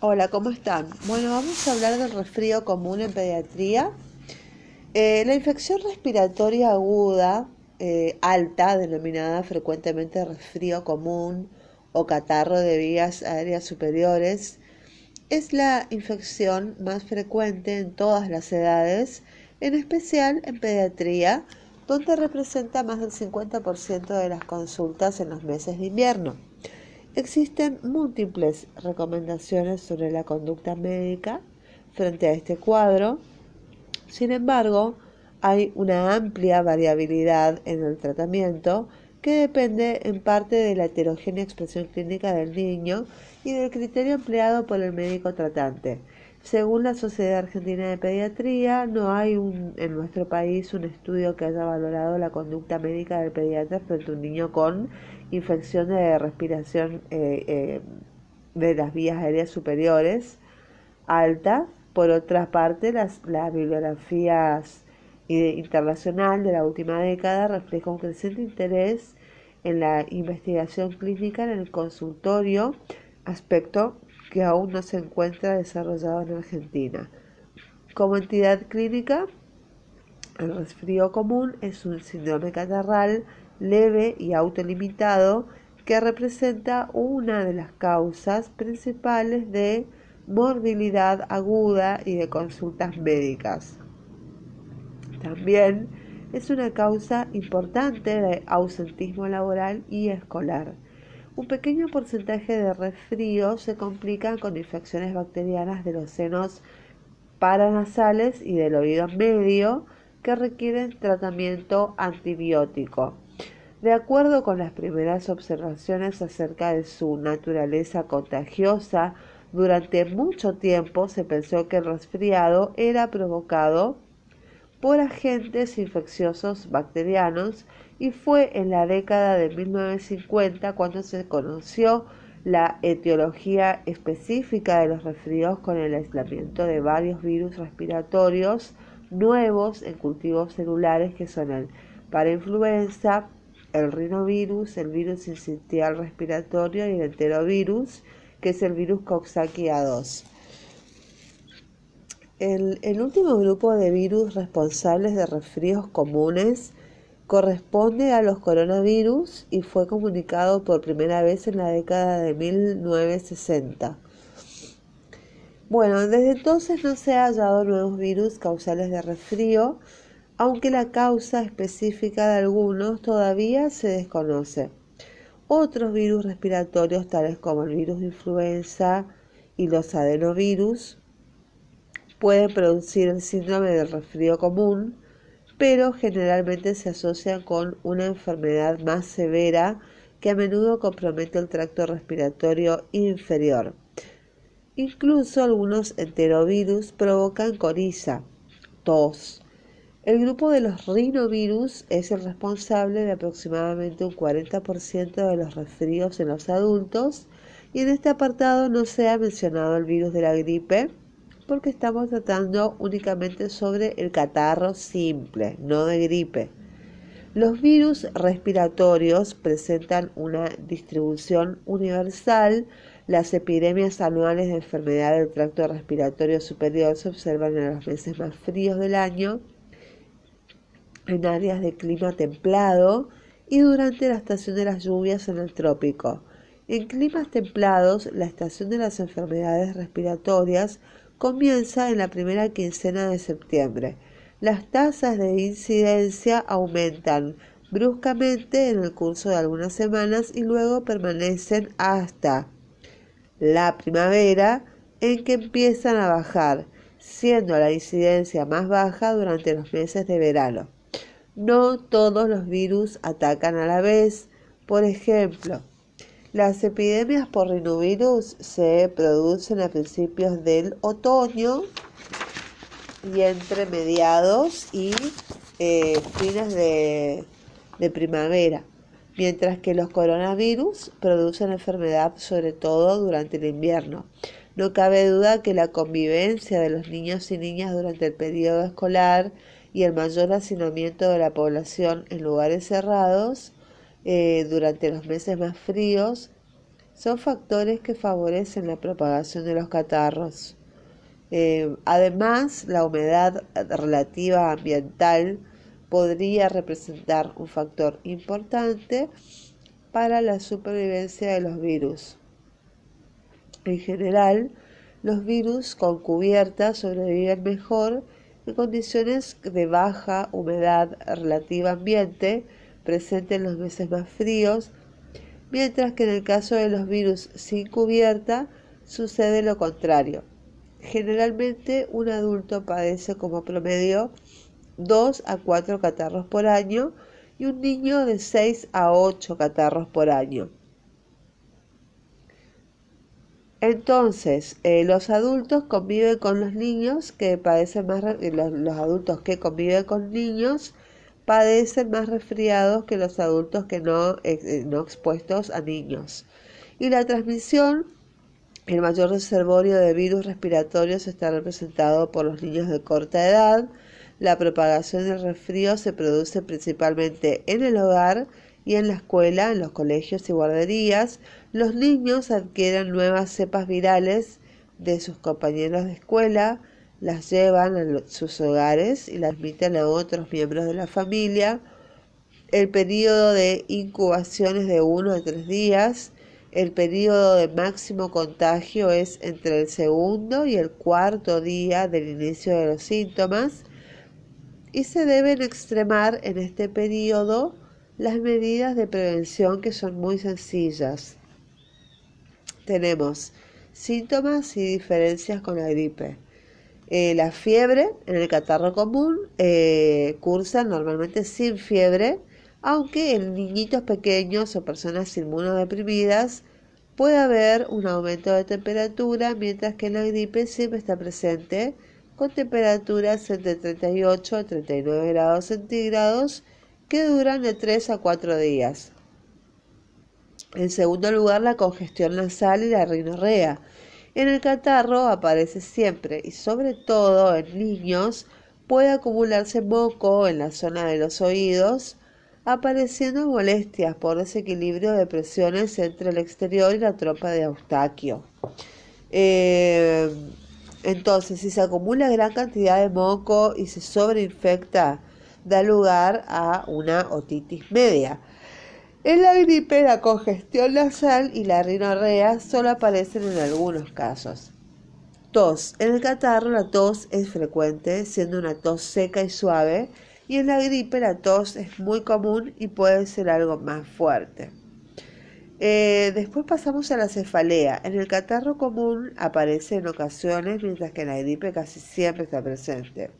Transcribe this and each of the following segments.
Hola, ¿cómo están? Bueno, vamos a hablar del resfrío común en pediatría. Eh, la infección respiratoria aguda eh, alta, denominada frecuentemente resfrío común o catarro de vías aéreas superiores, es la infección más frecuente en todas las edades, en especial en pediatría, donde representa más del 50% de las consultas en los meses de invierno. Existen múltiples recomendaciones sobre la conducta médica frente a este cuadro. Sin embargo, hay una amplia variabilidad en el tratamiento que depende en parte de la heterogénea expresión clínica del niño y del criterio empleado por el médico tratante. Según la Sociedad Argentina de Pediatría, no hay en nuestro país un estudio que haya valorado la conducta médica del pediatra frente a un niño con infección de respiración eh, eh, de las vías aéreas superiores alta. Por otra parte, las, las bibliografías internacional de la última década refleja un creciente interés en la investigación clínica en el consultorio, aspecto que aún no se encuentra desarrollado en Argentina. Como entidad clínica, el resfrío común es un síndrome catarral leve y autolimitado que representa una de las causas principales de morbilidad aguda y de consultas médicas. También es una causa importante de ausentismo laboral y escolar. Un pequeño porcentaje de resfríos se complican con infecciones bacterianas de los senos paranasales y del oído medio que requieren tratamiento antibiótico. De acuerdo con las primeras observaciones acerca de su naturaleza contagiosa, durante mucho tiempo se pensó que el resfriado era provocado por agentes infecciosos bacterianos y fue en la década de 1950 cuando se conoció la etiología específica de los resfríos con el aislamiento de varios virus respiratorios nuevos en cultivos celulares que son el parainfluenza, el rinovirus, el virus sincitial respiratorio y el enterovirus, que es el virus Coxsackie A2. El, último grupo de virus responsables de resfríos comunes corresponde a los coronavirus y fue comunicado por primera vez en la década de 1960. Bueno, desde entonces no se han hallado nuevos virus causales de resfrío, aunque la causa específica de algunos todavía se desconoce. Otros virus respiratorios, tales como el virus de influenza y los adenovirus, pueden producir el síndrome del resfrío común, pero generalmente se asocian con una enfermedad más severa que a menudo compromete el tracto respiratorio inferior. Incluso algunos enterovirus provocan coriza, tos. El grupo de los rinovirus es el responsable de aproximadamente un 40% de los resfríos en los adultos y en este apartado no se ha mencionado el virus de la gripe porque estamos tratando únicamente sobre el catarro simple, no de gripe. Los virus respiratorios presentan una distribución universal. Las epidemias anuales de enfermedad del tracto respiratorio superior se observan en los meses más fríos del año, en áreas de clima templado y durante la estación de las lluvias en el trópico. En climas templados, la estación de las enfermedades respiratorias comienza en la primera quincena de septiembre. Las tasas de incidencia aumentan bruscamente en el curso de algunas semanas y luego permanecen hasta la primavera en que empiezan a bajar, siendo la incidencia más baja durante los meses de verano. No todos los virus atacan a la vez. Por ejemplo, las epidemias por rinovirus se producen a principios del otoño y entre mediados y eh, fines de, de primavera, mientras que los coronavirus producen enfermedad sobre todo durante el invierno. No cabe duda que la convivencia de los niños y niñas durante el periodo escolar y el mayor hacinamiento de la población en lugares cerrados eh, durante los meses más fríos son factores que favorecen la propagación de los catarros. Eh, además, la humedad relativa ambiental podría representar un factor importante para la supervivencia de los virus. En general, los virus con cubierta sobreviven mejor en condiciones de baja humedad relativa ambiente presente en los meses más fríos, mientras que en el caso de los virus sin cubierta sucede lo contrario. Generalmente un adulto padece como promedio 2 a 4 catarros por año y un niño de 6 a 8 catarros por año. Entonces, eh, los adultos conviven con los niños que padecen más, eh, los, adultos que conviven con niños padecen más resfriados que los adultos que no, eh, no expuestos a niños. Y la transmisión, el mayor reservorio de virus respiratorios está representado por los niños de corta edad. La propagación del resfrío se produce principalmente en el hogar y en la escuela, en los colegios y guarderías, los niños adquieren nuevas cepas virales de sus compañeros de escuela, las llevan a sus hogares y las transmiten a otros miembros de la familia. El periodo de incubación es de 1 a 3 días. El periodo de máximo contagio es entre el segundo y el cuarto día del inicio de los síntomas y se deben extremar en este periodo las medidas de prevención que son muy sencillas. Tenemos síntomas y diferencias con la gripe. Eh, la fiebre en el catarro común eh, cursa normalmente sin fiebre, aunque en niñitos pequeños o personas inmunodeprimidas puede haber un aumento de temperatura, mientras que la gripe siempre está presente con temperaturas entre 38 y 39 grados centígrados que duran de 3 a 4 días. En segundo lugar, la congestión nasal y la rinorrea. En el catarro aparece siempre y sobre todo en niños puede acumularse moco en la zona de los oídos, apareciendo molestias por desequilibrio de presiones entre el exterior y la trompa de Eustaquio. Eh, entonces, si se acumula gran cantidad de moco y se sobreinfecta da lugar a una otitis media. En la gripe, la congestión nasal y la rinorrea solo aparecen en algunos casos. Tos. En el catarro la tos es frecuente, siendo una tos seca y suave, y en la gripe la tos es muy común y puede ser algo más fuerte. Eh, después pasamos a la cefalea. En el catarro común aparece en ocasiones, mientras que en la gripe casi siempre está presente.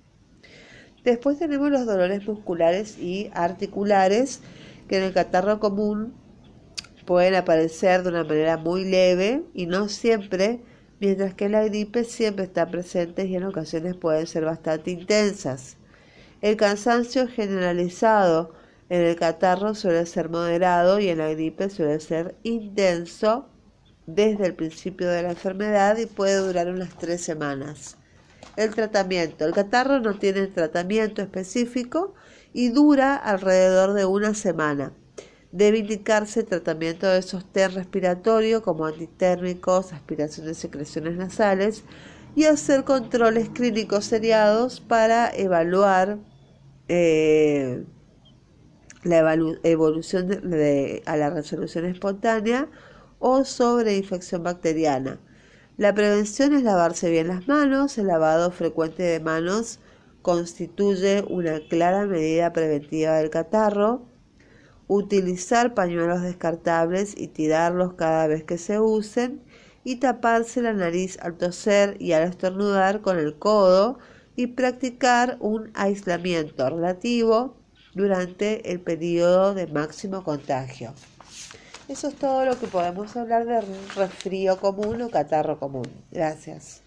Después tenemos los dolores musculares y articulares que en el catarro común pueden aparecer de una manera muy leve y no siempre, mientras que la gripe siempre está presente y en ocasiones pueden ser bastante intensas. El cansancio generalizado en el catarro suele ser moderado y en la gripe suele ser intenso desde el principio de la enfermedad y puede durar unas tres semanas. El tratamiento. El catarro no tiene tratamiento específico y dura alrededor de una semana. Debe indicarse tratamiento de sostén respiratorio como antitérmicos, aspiración de secreciones nasales y hacer controles clínicos seriados para evaluar eh, la evolución a la resolución espontánea o sobre infección bacteriana. La prevención es lavarse bien las manos. El lavado frecuente de manos constituye una clara medida preventiva del catarro. Utilizar pañuelos descartables y tirarlos cada vez que se usen. Y taparse la nariz al toser y al estornudar con el codo. Y practicar un aislamiento relativo durante el periodo de máximo contagio. Eso es todo lo que podemos hablar de resfrío común o catarro común. Gracias.